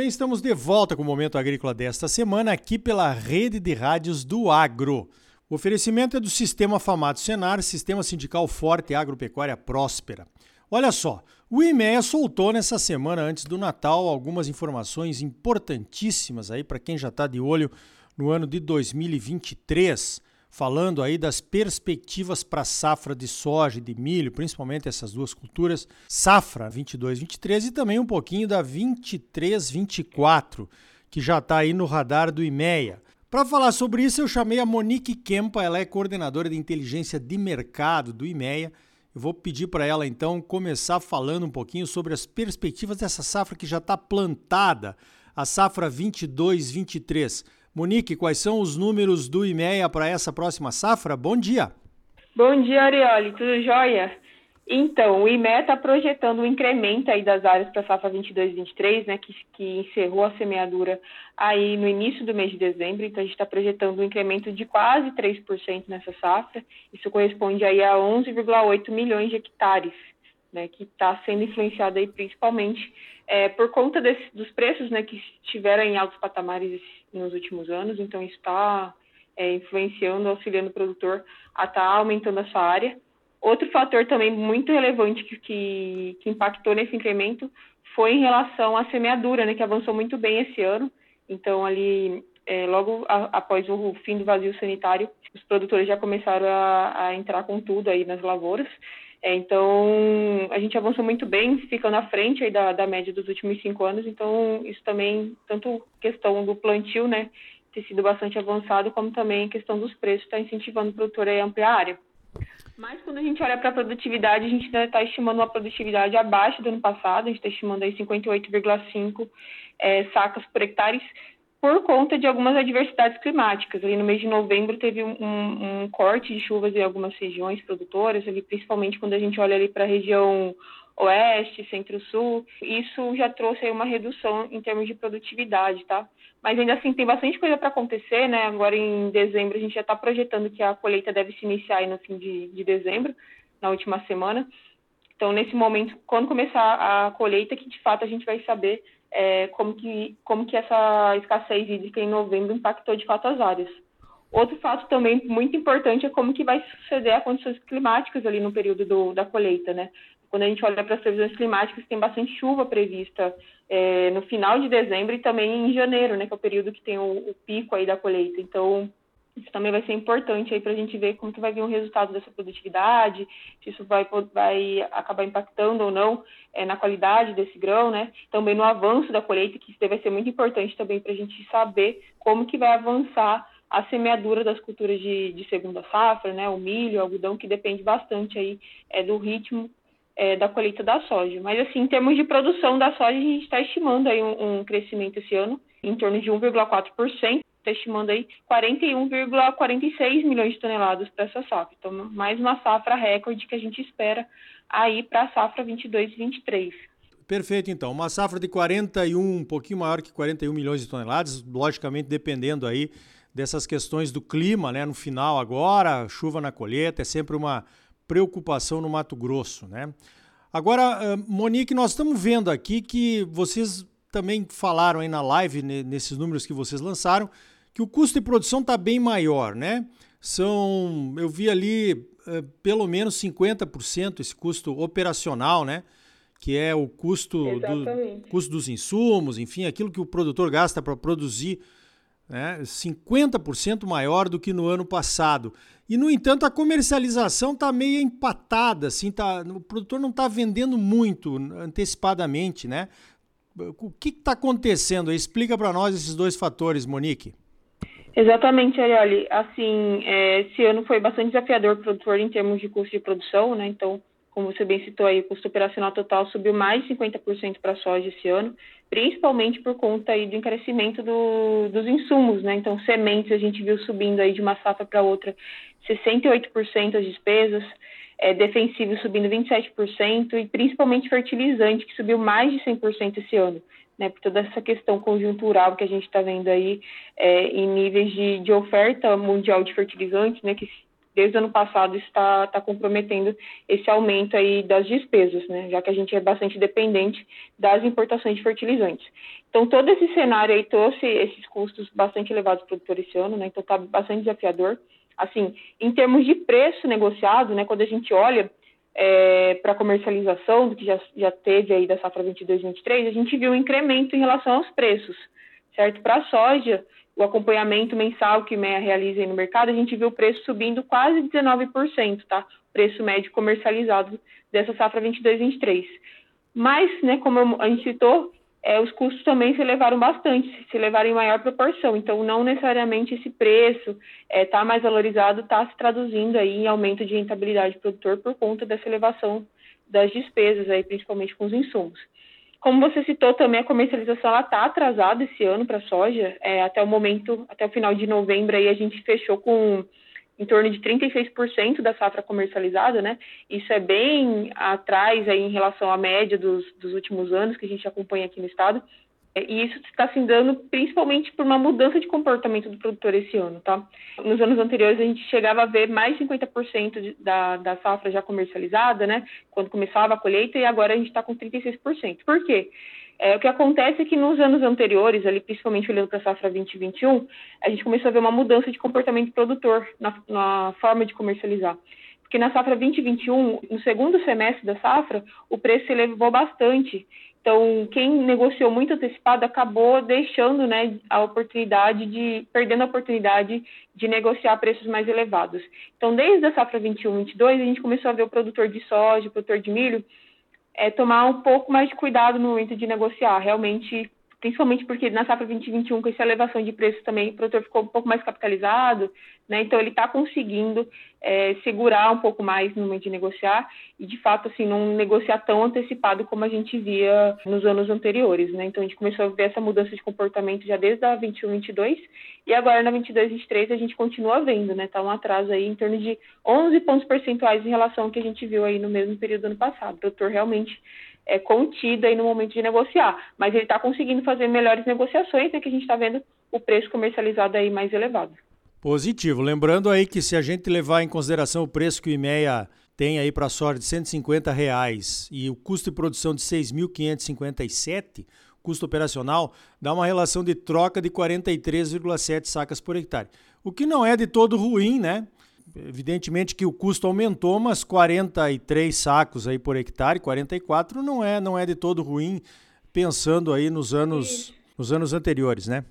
bem, estamos de volta com o Momento Agrícola desta semana aqui pela rede de rádios do Agro. O oferecimento é do Sistema Famato Senar, Sistema Sindical Forte e Agropecuária Próspera. Olha só, o IMEA soltou nessa semana antes do Natal algumas informações importantíssimas aí para quem já está de olho no ano de 2023 falando aí das perspectivas para a safra de soja e de milho, principalmente essas duas culturas, safra 22-23 e também um pouquinho da 23-24, que já está aí no radar do IMEA. Para falar sobre isso, eu chamei a Monique Kempa, ela é coordenadora de inteligência de mercado do IMEA. Eu vou pedir para ela então começar falando um pouquinho sobre as perspectivas dessa safra que já está plantada, a safra 22-23. Monique, quais são os números do IMEA para essa próxima safra? Bom dia. Bom dia, Arioli. Tudo jóia? Então, o IMEA está projetando um incremento aí das áreas para a safra 22-23, né, que, que encerrou a semeadura aí no início do mês de dezembro. Então, a gente está projetando um incremento de quase 3% nessa safra. Isso corresponde aí a 11,8 milhões de hectares, né, que está sendo influenciado aí principalmente é, por conta desse, dos preços né, que estiveram em altos patamares nos últimos anos, então está é, influenciando, auxiliando o produtor a estar tá aumentando essa área. Outro fator também muito relevante que, que, que, impactou nesse incremento foi em relação à semeadura, né, que avançou muito bem esse ano. Então, ali, é, logo a, após o fim do vazio sanitário, os produtores já começaram a, a entrar com tudo aí nas lavouras. É, então, a gente avançou muito bem, ficando à frente aí da, da média dos últimos cinco anos. Então, isso também, tanto questão do plantio, né, ter sido bastante avançado, como também a questão dos preços, está incentivando o produtor a ampliar a área. Mas quando a gente olha para a produtividade, a gente ainda está estimando uma produtividade abaixo do ano passado, a gente está estimando aí 58,5 é, sacas por hectare, por conta de algumas adversidades climáticas. Ali no mês de novembro teve um, um, corte de chuvas em algumas regiões produtoras, ali, principalmente quando a gente olha ali para a região oeste, centro-sul. Isso já trouxe uma redução em termos de produtividade, tá? Mas ainda assim tem bastante coisa para acontecer, né? Agora em dezembro a gente já está projetando que a colheita deve se iniciar no fim de, de dezembro, na última semana. Então, nesse momento, quando começar a colheita, que de fato a gente vai saber é, como, que, como que essa escassez hídrica em novembro impactou de fato as áreas. Outro fato também muito importante é como que vai suceder as condições climáticas ali no período do, da colheita, né? Quando a gente olha para as previsões climáticas, tem bastante chuva prevista é, no final de dezembro e também em janeiro, né? Que é o período que tem o, o pico aí da colheita. Então, isso também vai ser importante aí para a gente ver como que vai vir o resultado dessa produtividade, se isso vai, vai acabar impactando ou não é, na qualidade desse grão, né? Também no avanço da colheita, que isso vai ser muito importante também para a gente saber como que vai avançar a semeadura das culturas de, de, segunda safra, né? O milho, o algodão, que depende bastante aí é, do ritmo é, da colheita da soja. Mas assim, em termos de produção da soja, a gente está estimando aí um, um crescimento esse ano em torno de 1,4% está estimando aí 41,46 milhões de toneladas para essa safra. Então, mais uma safra recorde que a gente espera aí para a safra 22 e 23. Perfeito, então. Uma safra de 41, um pouquinho maior que 41 milhões de toneladas, logicamente dependendo aí dessas questões do clima, né? No final agora, chuva na colheita, é sempre uma preocupação no Mato Grosso, né? Agora, Monique, nós estamos vendo aqui que vocês também falaram aí na live, nesses números que vocês lançaram, que o custo de produção está bem maior, né? São, eu vi ali é, pelo menos 50% esse custo operacional, né? Que é o custo, do, custo dos insumos, enfim, aquilo que o produtor gasta para produzir, né? 50% maior do que no ano passado. E, no entanto, a comercialização está meio empatada, assim, tá, o produtor não está vendendo muito antecipadamente, né? O que está acontecendo? Explica para nós esses dois fatores, Monique. Exatamente, Arioli. Assim, é, esse ano foi bastante desafiador para o produtor em termos de custo de produção, né? Então, como você bem citou aí, o custo operacional total subiu mais de 50% para a soja esse ano, principalmente por conta aí do encarecimento do, dos insumos, né? Então, sementes a gente viu subindo aí de uma safra para outra 68% as despesas, é, defensivo subindo 27% e principalmente fertilizante, que subiu mais de 100% esse ano né, por toda essa questão conjuntural que a gente está vendo aí é, em níveis de, de, oferta mundial de fertilizantes, né, que desde o ano passado está tá comprometendo esse aumento aí das despesas, né, já que a gente é bastante dependente das importações de fertilizantes. Então, todo esse cenário aí trouxe esses custos bastante elevados para o produtor esse ano, né, então está bastante desafiador. Assim, em termos de preço negociado, né, quando a gente olha é, para comercialização, do que já, já teve aí da safra 22-23, a gente viu um incremento em relação aos preços, certo? Para a soja, o acompanhamento mensal que MEA realiza no mercado, a gente viu o preço subindo quase 19%, tá? Preço médio comercializado dessa safra 22-23. Mas, né, como a gente citou, é, os custos também se elevaram bastante, se elevaram em maior proporção. Então, não necessariamente esse preço está é, tá mais valorizado, está se traduzindo aí em aumento de rentabilidade do produtor por conta dessa elevação das despesas, aí, principalmente com os insumos. Como você citou também, a comercialização está atrasada esse ano para a soja. É, até o momento, até o final de novembro, aí a gente fechou com em torno de 36% da safra comercializada, né? Isso é bem atrás aí em relação à média dos, dos últimos anos que a gente acompanha aqui no estado. É, e isso está se dando principalmente por uma mudança de comportamento do produtor esse ano, tá? Nos anos anteriores a gente chegava a ver mais de 50% de, da, da safra já comercializada, né? Quando começava a colheita, e agora a gente está com 36%. Por quê? É, o que acontece é que nos anos anteriores, ali principalmente olhando para a safra 2021, a gente começou a ver uma mudança de comportamento produtor na, na forma de comercializar porque na safra 2021, no segundo semestre da safra, o preço se elevou bastante então, quem negociou muito antecipado acabou deixando né, a oportunidade de, perdendo a oportunidade de negociar preços mais elevados. Então, desde a safra 21-22, a gente começou a ver o produtor de soja, o produtor de milho, é, tomar um pouco mais de cuidado no momento de negociar. Realmente principalmente porque na safra 2021, com essa elevação de preços também, o produtor ficou um pouco mais capitalizado, né? Então ele está conseguindo é, segurar um pouco mais no momento de negociar e de fato assim não negociar tão antecipado como a gente via nos anos anteriores, né? Então a gente começou a ver essa mudança de comportamento já desde a 21, 22 e agora na 22, 23 a gente continua vendo, né? Tá um atraso aí em torno de 11 pontos percentuais em relação ao que a gente viu aí no mesmo período do ano passado. O produtor realmente é, contido aí no momento de negociar, mas ele está conseguindo fazer melhores negociações, é que a gente está vendo o preço comercializado aí mais elevado. Positivo. Lembrando aí que se a gente levar em consideração o preço que o IMEA tem aí para a soja de 150 reais e o custo de produção de 6.557, custo operacional, dá uma relação de troca de 43,7 sacas por hectare. O que não é de todo ruim, né? Evidentemente que o custo aumentou, mas 43 sacos aí por hectare, 44 não é, não é de todo ruim, pensando aí nos anos, nos anos anteriores, né?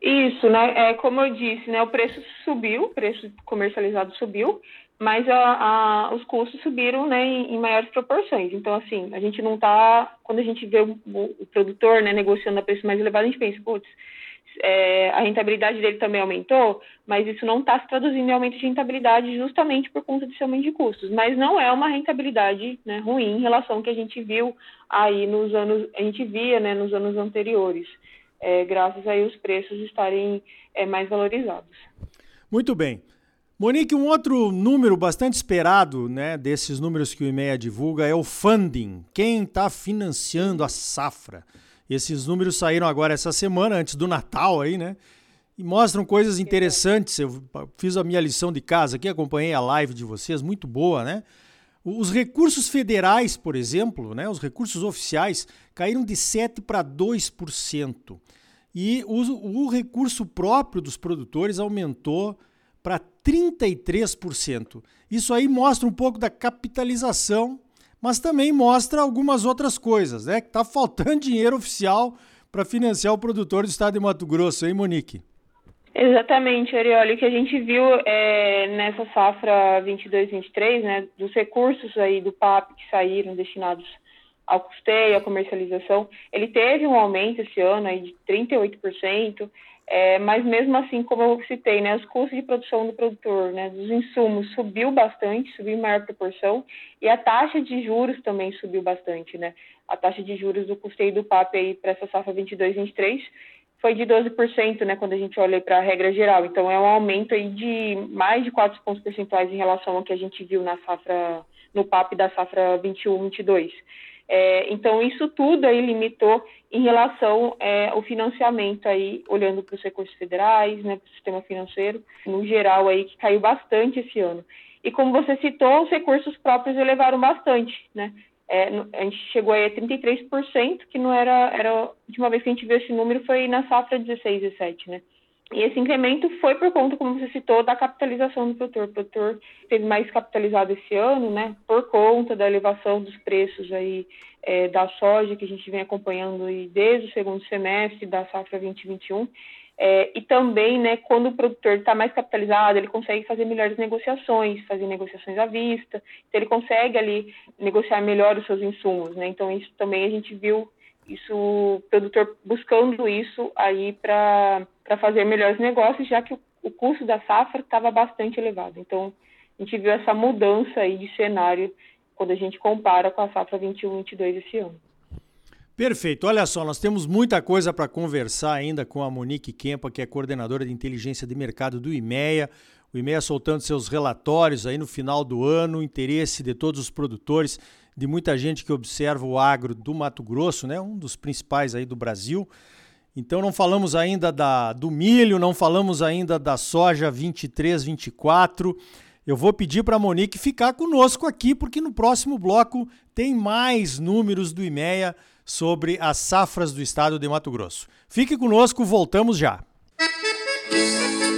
Isso, né? É, como eu disse, né? O preço subiu, o preço comercializado subiu, mas a, a, os custos subiram né, em, em, maiores proporções. Então, assim, a gente não está. Quando a gente vê o, o, produtor né, negociando a preço mais elevado, a gente pensa, putz, é, a rentabilidade dele também aumentou, mas isso não está se traduzindo em aumento de rentabilidade justamente por conta desse aumento de custos. Mas não é uma rentabilidade né, ruim em relação ao que a gente viu aí nos anos, a gente via né, nos anos anteriores, é, graças aí os preços estarem é, mais valorizados. Muito bem. Monique, um outro número bastante esperado, né, desses números que o IMEA divulga é o funding. Quem está financiando a safra? Esses números saíram agora essa semana, antes do Natal aí, né? E mostram coisas interessantes. Eu fiz a minha lição de casa aqui, acompanhei a live de vocês, muito boa, né? Os recursos federais, por exemplo, né, os recursos oficiais, caíram de 7% para 2%. E o, o recurso próprio dos produtores aumentou para 33%. Isso aí mostra um pouco da capitalização mas também mostra algumas outras coisas, né? Que está faltando dinheiro oficial para financiar o produtor do estado de Mato Grosso, hein, Monique? Exatamente, Arioli, o que a gente viu é, nessa safra 22-23, né, dos recursos aí do PAP que saíram destinados ao custeio, à comercialização, ele teve um aumento esse ano aí de 38%, é, mas mesmo assim, como eu citei, né, os custos de produção do produtor, né, dos insumos subiu bastante, subiu em maior proporção, e a taxa de juros também subiu bastante, né? A taxa de juros do custeio do PAP aí para essa safra 22/23 foi de 12%, né, quando a gente olha para a regra geral. Então é um aumento aí de mais de 4 pontos percentuais em relação ao que a gente viu na safra no PAP da safra 21/22. É, então, isso tudo aí limitou em relação é, ao financiamento aí, olhando para os recursos federais, né, para o sistema financeiro, no geral aí, que caiu bastante esse ano. E como você citou, os recursos próprios elevaram bastante, né? É, a gente chegou aí a 33%, que não era, era, última vez que a gente viu esse número foi na safra 16, 17, né? E esse incremento foi por conta, como você citou, da capitalização do produtor. O produtor esteve mais capitalizado esse ano, né, por conta da elevação dos preços aí é, da soja que a gente vem acompanhando aí desde o segundo semestre da safra 2021. É, e também, né, quando o produtor está mais capitalizado, ele consegue fazer melhores negociações, fazer negociações à vista, então ele consegue ali negociar melhor os seus insumos, né? Então isso também a gente viu isso, o produtor buscando isso aí para fazer melhores negócios, já que o, custo da safra estava bastante elevado. Então, a gente viu essa mudança aí de cenário quando a gente compara com a safra 21-22 esse ano. Perfeito. Olha só, nós temos muita coisa para conversar ainda com a Monique Kempa, que é coordenadora de inteligência de mercado do IMEA. O IMEA soltando seus relatórios aí no final do ano, interesse de todos os produtores de muita gente que observa o agro do Mato Grosso, né? um dos principais aí do Brasil. Então não falamos ainda da, do milho, não falamos ainda da soja 23, 24. Eu vou pedir para a Monique ficar conosco aqui, porque no próximo bloco tem mais números do IMEA sobre as safras do estado de Mato Grosso. Fique conosco, voltamos já. Música